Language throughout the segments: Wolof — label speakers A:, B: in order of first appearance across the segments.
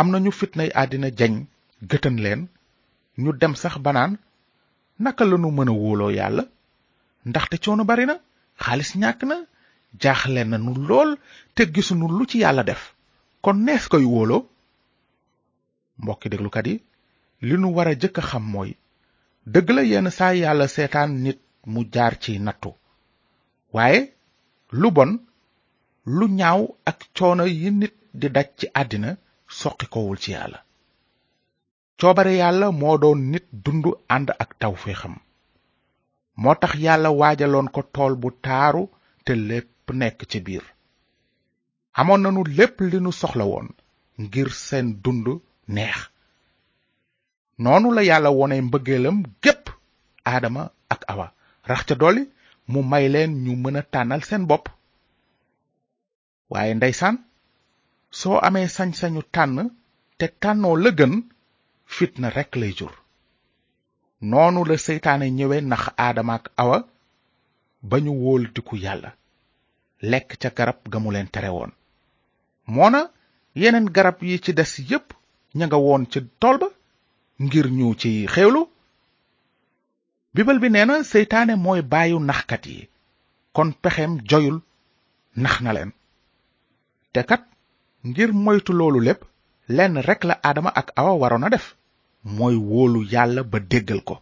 A: am na ñu fitnay àddina jañ gëtën leen ñu dem sax banaan naka lanu mën a wóoloo yàlla ndaxte coono bari na xaalis ñàkk na jaaxle na nu lool te gisunu lu ci yàlla def kon nees koy wóoloo mbokki déglukat yi li nu war a jëkk a xam mooy dëgg la yenn saa yàlla seetaan nit mu jaar ci nattu waaye lu bon lu ñaaw ak coono yi nit di daj ci àddina soqi kowul ci yàlla coobare yàlla moo doon nit dund ànd ak tawféexam moo tax yàlla waajaloon ko tool bu taaru te lépp nekk ci biir amoon nanu lépp li nu soxla woon ngir seen dund neex noonu la yàlla wone mbëggeelam gépp aadama ak awa rax ca dolli mu may leen ñu mën a tànnal seen bopp waaye ndeysaan soo amee sañ-sañu tànn te tànnoo la gën fitna rekk lay jur noonu la seytaane ñëwe nax aadama ak awa ba ñu wóoltiku yàlla lekk ca garab ga mu leen tere woon moona yeneen garab yi ci des yépp ña nga woon ca tool ba ngir ñu ci xewlu bibal bi nee na seytaane mooy baayu naxkat yi kon pexem joyul nax na leen te kat ngir moytu loolu lépp lenn rekk la aadama ak awa waroon a def mooy wóolu yàlla ba déggal ko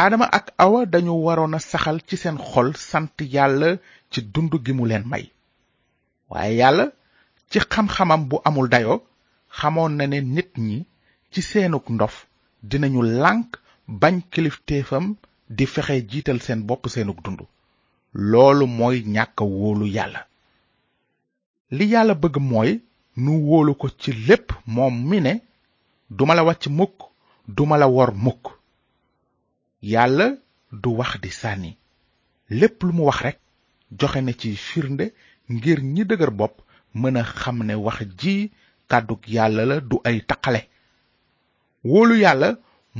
A: aadama ak awa dañu waroon a saxal ci seen xol sant yàlla ci dund gi mu leen may waaye yàlla ci xam-xamam bu amul dayo xamoon na ne nit ñi ci seenug ndof dinañu lànk bañ kilifteefam di fexe jiital seen bopp seenug dund loolu mooy ñàkk wóolu yàlla li yàlla bëgg mooy nu wóolu ko ci lépp moom mi ne duma la wàcc mukk duma la wor mukk yàlla du wax di sànni lépp lu mu wax rekk joxe na ci firnde ngir ñi dëgër bopp mën a xam ne wax ji kàddug yàlla la du ay taqale wóolu yàlla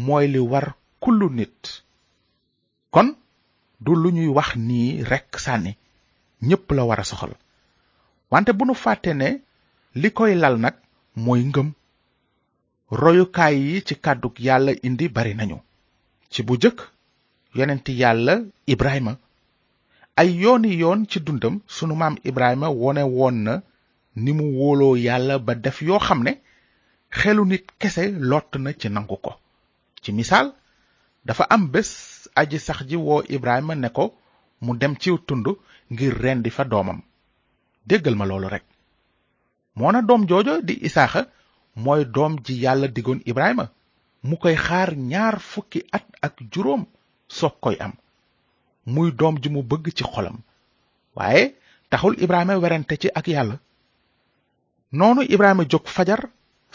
A: mooy li war kullu nit kon du lu ñuy wax nii rekk sànni ñépp la war a soxal wante bu nu fàtte ne li koy lal nag mooy ngëm royukaay yi ci kàddu yàlla indi bari nañu ci bu jëkk yonent yàlla Ibrahima ay yooni yoon ci dundam sunu maam Ibrahima wone woon na ni mu wóoloo yàlla ba def yoo xam ne xelu nit kese lott na ci nangu ko ci misaal dafa am bés aji sax ji woo Ibrahima ne ko mu dem ciw tund ngir rendi fa doomam déggal ma loolu rekk moona doom joojo di Isaaxa mooy doom ji yàlla digoon Ibrahima mu koy xaar ñaar fukki at ak juróom soog koy am muy doom ji mu bëgg ci xolam waaye taxul Ibrahima werante ci ak yàlla noonu ibrahima jóg fajar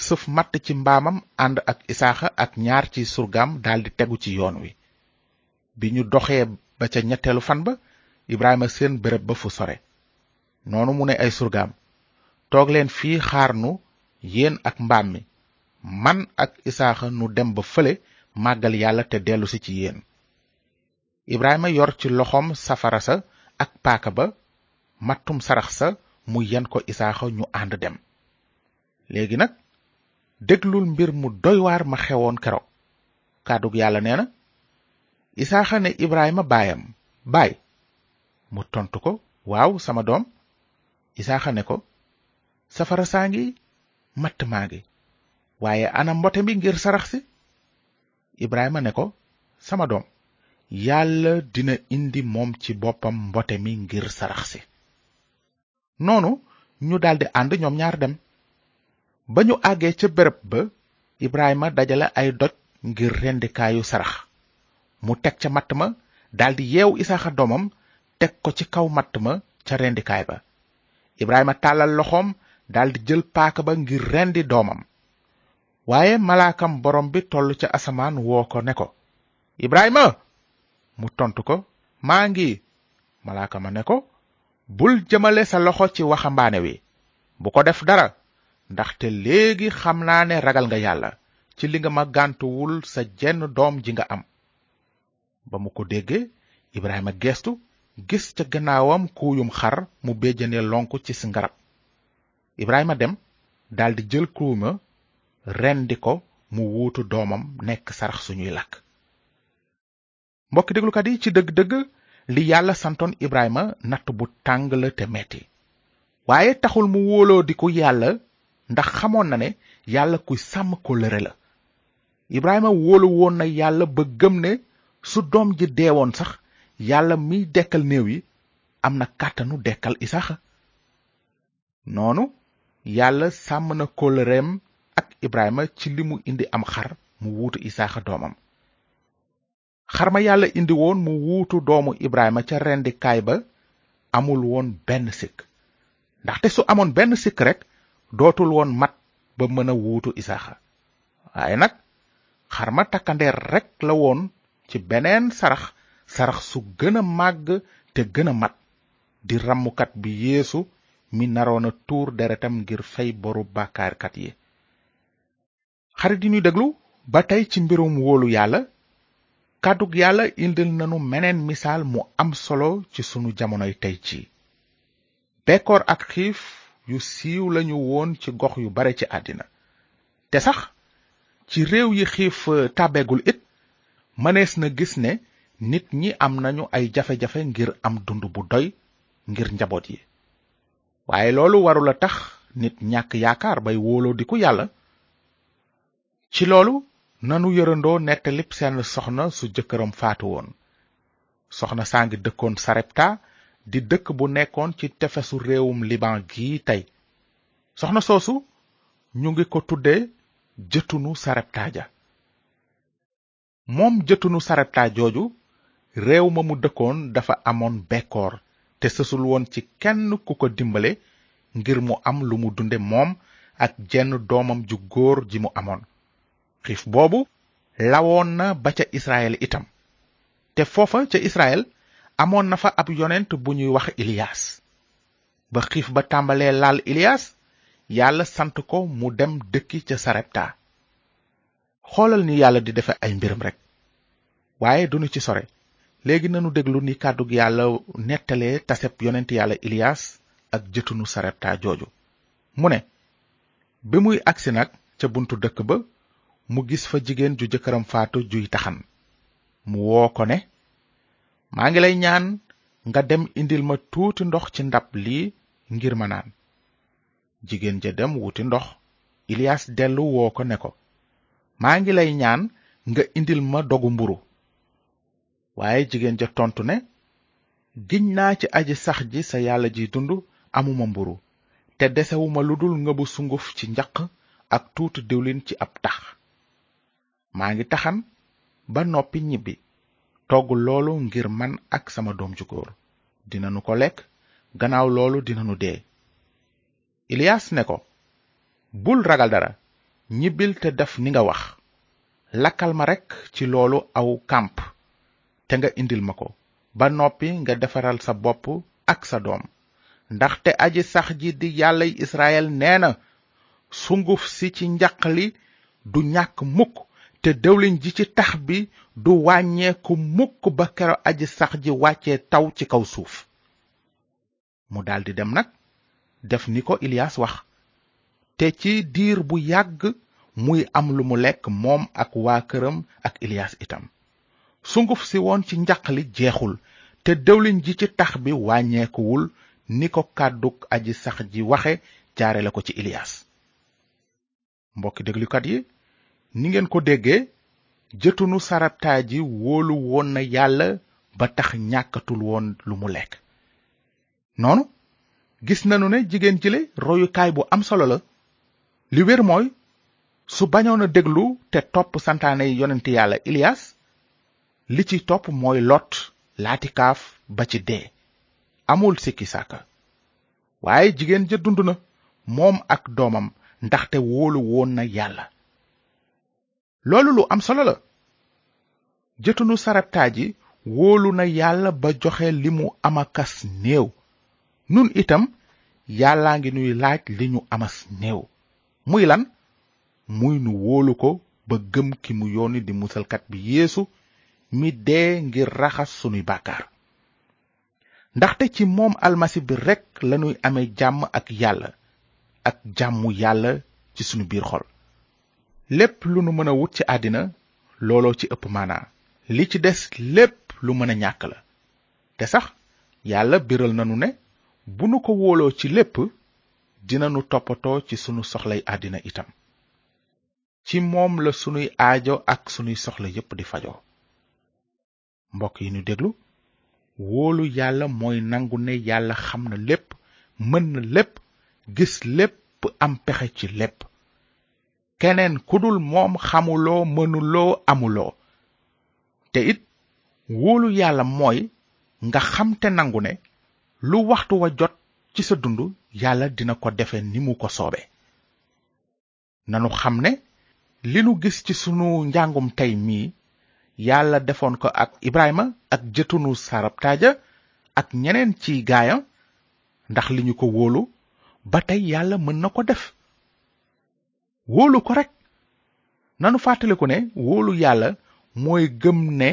A: sëf matt ci mbaamam ànd ak isaaxa ak ñaar ci surgaam daldi tegu ci yoon wi bi ñu doxee ba ca ñetteelu fan ba ibrahima seen bërëb ba fu sore noonu mu ne ay surgaam toog leen fii xaar nu yéen ak mbaam mi man ak isaaxa nu dem ba fële màggal yàlla te dellusi ci yéen Ibrahima yor ci loxoom safara sa ak paaka ba mattum sarax sa mu yen ko Isaaxa ñu ànd dem léegi nag déglul mbir mu doy waar ma xewoon keroog kàddug yàlla nee na Isaaxa ne Ibrahima baayam baay mu tontu ko waaw sama doom Isaaxa ne ko safara saa ngi matt maa ngi waaye ana mbote bi ngir sarax si Ibrahima ne ko sama doom yàlla dina indi moom ci boppam mbote mi ngir sarax si noonu ñu daldi ànd ñoom ñaar dem ba ñu àggee ca bërëb ba Ibrahima dajale ay doj ngir rendikaayu sarax mu teg ca matt ma daldi yeew Isaaxa doomam teg ko ci kaw matt ma ca rendikaay ba Ibrahima tàllal loxoom daldi jël paaka ba ngir rendi doomam waaye malaakam borom bi toll ca asamaan woo ko ne ko ibrahima mu tontu ko maa ngi malaaka ma ne ko bul jëmale sa loxo ci waxambaane wi bu ko def dara ndaxte léegi xam naa ne ragal nga yàlla ci li nga ma gàntuwul sa jenn doom ji nga am ba mu ko déggee Ibrahima geestu gis ca gannaawam kuuyum xar mu béjjane lonk ci si ngarab Ibrahima dem daldi jël kuuy ma rendi ko mu wuutu doomam nekk sarax suñuy lakk mbokki déglukat yi ci dëgg-dëgg li yàlla santoon Ibrahima natt bu tàng la te metti waaye taxul mu wóoloo di ko yàlla ndax xamoon na ne yàlla kuy sàmm kóllëre la Ibrahima wóolu woon na yàlla ba gëm ne su doom ji deewoon sax yàlla miy dekkal néew yi am na kàttanu dekkal Isaaxa noonu yàlla sàmm na kóllëreem ak Ibrahima ci li mu indi am xar mu wuutu Isaaxa doomam xar ma yàlla indi woon mu wuutu doomu ibrahima ca rendikaay ba amul woon benn sikk ndaxte su amoon benn sikk rek dootul woon mat ba mën a wuutu isaaxa waaye nag xar ma takkandeer rek la woon ci beneen sarax sarax su gën a màgg te gën a mat di rammukat bi yéesu mi naroon a tuur deretam ngir fey boru bàkkaarkat yi xarit yi ñuy déglu ba tey ci mbirum wóolu yàlla kàddug yàlla indil nanu meneen misaal mu am solo ci sunu jamonoy tey ci bekkoor ak xiif yu siiw lañu woon ci gox yu bare ci àddina te sax ci réew yi xiif euh, tàbbeegul it mënees na gis ne nit ñi am nañu ay jafe-jafe ngir am dund bu doy ngir njaboot yi waaye loolu warula tax nit ñàkk yaakaar bay wóoloo di ku yàlla ci loolu nanu yërandoo nettalib seen soxna su jëkkëram faatu woon soxna saa ngi dëkkoon sarepta di dëkk bu nekkoon ci tefesu réewum liban gi tey soxna soosu ñu ngi ko tudde jëtunu sarepta ja moom jëtunu sarepta jooju réew ma mu dëkkoon dafa amoon bekkoor te sësul woon ci kenn ku ko dimbale ngir mu am lu mu dunde moom ak jenn doomam ju góor ji mu amoon xiif boobu lawoon na ba ca israel itam te foofa ca israel amoon na fa ab yonent bu ñuy wax iliyas ba xiif ba tàmbalee laal iliyas yàlla sant ko mu dem dëkki ca sarepta xoolal ni yàlla di defe ay mbiram rek waaye duñu ci sore léegi nanu déglu ni kàddug yàlla nettalee taseb yonent yàlla Ilias ak jëtunu sarepta jooju mu ne bi muy agsi nag ca buntu dëkk ba mu gis fa jigéen ju jëkkëram faatu juy taxan mu woo ko ne maa ngi lay ñaan nga dem indil ma tuuti ndox ci ndab lii ngir ma naan jigéen ja dem wuti ndox Ilias dellu woo ko ne ko maa ngi lay ñaan nga indil ma dogu mburu waaye jigéen ja tontu ne giñ naa ci aji sax ji sa yàlla ji dund amuma mburu te desewuma lu dul ngëbu sunguf ci njaq ak tuuti diwlin ci ab tax maa ngi taxan ba noppi ñibbi togg loolu ngir man ak sama doom ju góor dinanu ko lekk gannaaw loolu dinanu dee Ilias ne ko bul ragal dara ñibbil te def ni nga wax lakkal ma rekk ci loolu aw kàmp te nga indil ma ko ba noppi nga defaral sa bopp ak sa doom ndaxte aji sax ji di yàllay israel nee na sunguf si ci njaq li du ñàkk mukk te dëwlin ji ci tax bi du wàññeeku mukk ba kero aji sax ji wàccee taw ci kaw suuf mu daldi dem nag def ni ko Ilias wax te ci diir bu yàgg muy am lu mu lekk moom ak waa këram ak Ilias itam sunguf si woon ci njaq li jeexul te dëwlin ji ci tax bi wàññeekuwul ni ko kàddug aji sax ji waxe jaare la ko ci Ilias mbokki déglukat yi ni ngeen ko déggee jëtunu sarabtaa ji wóolu woon na yàlla ba tax ñàkkatul woon lu mu lekk noonu gis nanu ne jigéen jile royukaay bu am solo la li wér mooy su bañoon a déglu te topp santaane yonent yàlla Ilias li ci topp mooy lot laati kaaf ba ci dee amul sikki sàkka waaye jigéen ja dund na moom ak doomam ndaxte wóolu woon na yàlla loolu lu am solo la jëtunu sarabtaa ji wóolu na yàlla ba joxe li mu amakas néew nun itam yàllaa ngi nuy laaj li ñu amas néew muy lan muy nu wóolu ko ba gëm ki mu yónni di musalkat bi yéesu mi dee ngir raxas sunuy bàkkaar ndaxte ci moom almasi bi rekk lañuy ame jàmm ak yàlla ak jàmmu yàlla ci sunu biir xol lépp lu nu mën a wut ci àddina looloo ci ëpp maanaa li ci des lépp lu mën a ñàkk la te sax yàlla biral nanu ne bu nu ko wóoloo ci lépp dinanu toppatoo ci sunu soxlay àddina itam ci moom la sunuy aajo ak sunuy soxla yépp di fajoo mbokk yi ñu déglu wóolu yàlla mooy nangu ne yàlla xam na lépp mën na lépp gis lépp am pexe ci lépp keneen ku dul moom xamuloo mënuloo amuloo te it wóolu yàlla mooy nga xam te nangu ne lu waxtu wa jot ci sa dund yàlla dina ko defe ni mu ko soobee nanu xam ne li nu gis ci sunu njàngum tey mii yàlla defoon ko ak Ibrahima ak jëtunu sarabtaaja ak ñeneen ci gaaya ndax li ñu ko wóolu ba tey yàlla mën na ko def wóolu ko rek nanu fàttaliku ne wóolu yàlla mooy gëm ne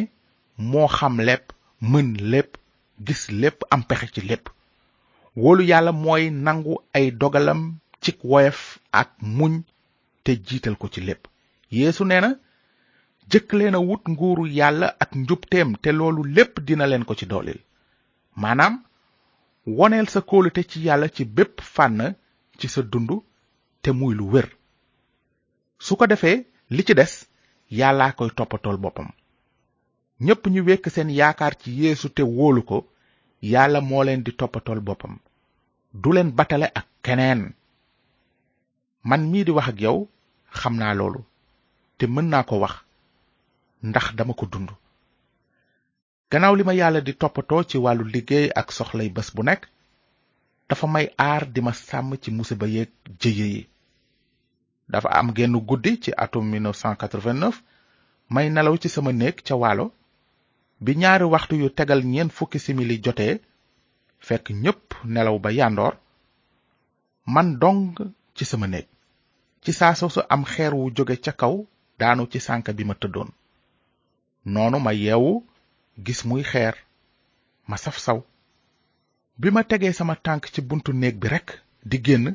A: moo xam lépp mën lépp gis lépp am pexe ci lépp wóolu yàlla mooy nangu ay dogalam ci woyef ak muñ te jiital ko ci lépp yéesu nee na jëkk leen a wut nguuru yàlla ak njubteem te loolu lépp dina leen ko ci dooleel maanaam woneel sa kóolute ci yàlla ci bépp fànn ci sa dund te muy lu wér su ko defee li ci des yàllaa koy toppatool boppam ñépp ñu wekk seen yaakaar ci yéesu te wóolu ko yàlla moo leen di toppatool boppam du leen batale ak keneen man mii di wax ak yow xam naa loolu te mën naa ko wax ndax dama ko dund gannaaw li ma yàlla di toppatoo ci wàllu liggéey ak soxlay bés bu nekk dafa may aar di ma sàmm ci musiba yeeg jëye yi dafa am genn guddi ci atum 1989 may nelaw ci sama néeg ca waalo bi ñaari waxtu yu tegal ñeent fukki simili jotee fekk ñépp nelaw ba yàndoor man dong ci sama néeg ci saa soosu am xeer wu jóge ca kaw daanu ci sànk bi ma tëddoon noonu ma yeewu gis muy xeer ma saf saw bi ma tegee sama tànk ci buntu néeg bi rekk di génn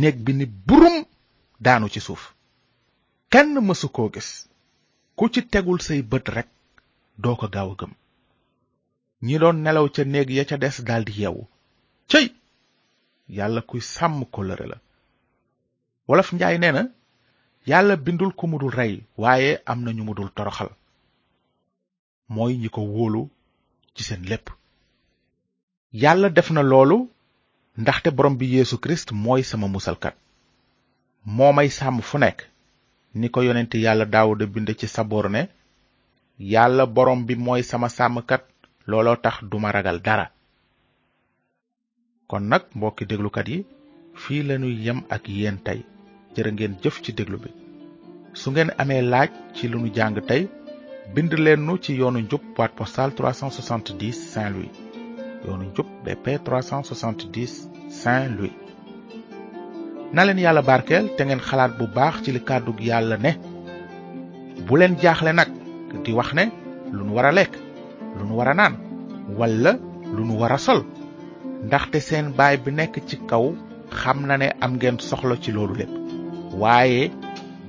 A: néeg bi ni burum daanu ci suuf kenn mësu koo gis ku ci tegul say bët rekk doo ko gaaw a gëm ñi doon nelaw ca néeg ya ca des daldi yeewu cëy yàlla kuy sàmm kóllëre la wolof njaay nee na yàlla bindul ku mu dul rey waaye am na ñu mu dul toroxal mooy ñi ko wóolu ci seen lépp yàlla def na loolu ndaxte borom bi Yeesu Kirist mooy sama musalkat moo may sàmm fu nekk ni ko yonent yàlla Daawuda bind ci Saboor ne yàlla borom bi mooy sama sàmmkat looloo tax duma ragal dara kon nag mbokki déglukat yi fii lañuy yem ak yéen tey jërë ngeen jëf ci déglu bi su ngeen amee laaj ci lu nu jàng tey bind leen nu ci yoonu njub boîte postale 370 Saint-Louis yoonu njub BP 370 Saint-Louis na leen yàlla barkeel te ngeen xalaat bu baax ci li kàddug yàlla ne bu leen jaaxle nag di wax ne lu nu war a lekk lu nu war a naan walla lu nu war a sol ndaxte seen baay bi nekk ci kaw xam na ne am ngeen soxla ci loolu lépp waaye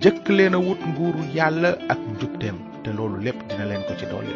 A: jëkk leen a wut nguuru yàlla ak njubteem te loolu lépp dina leen ko ci dolli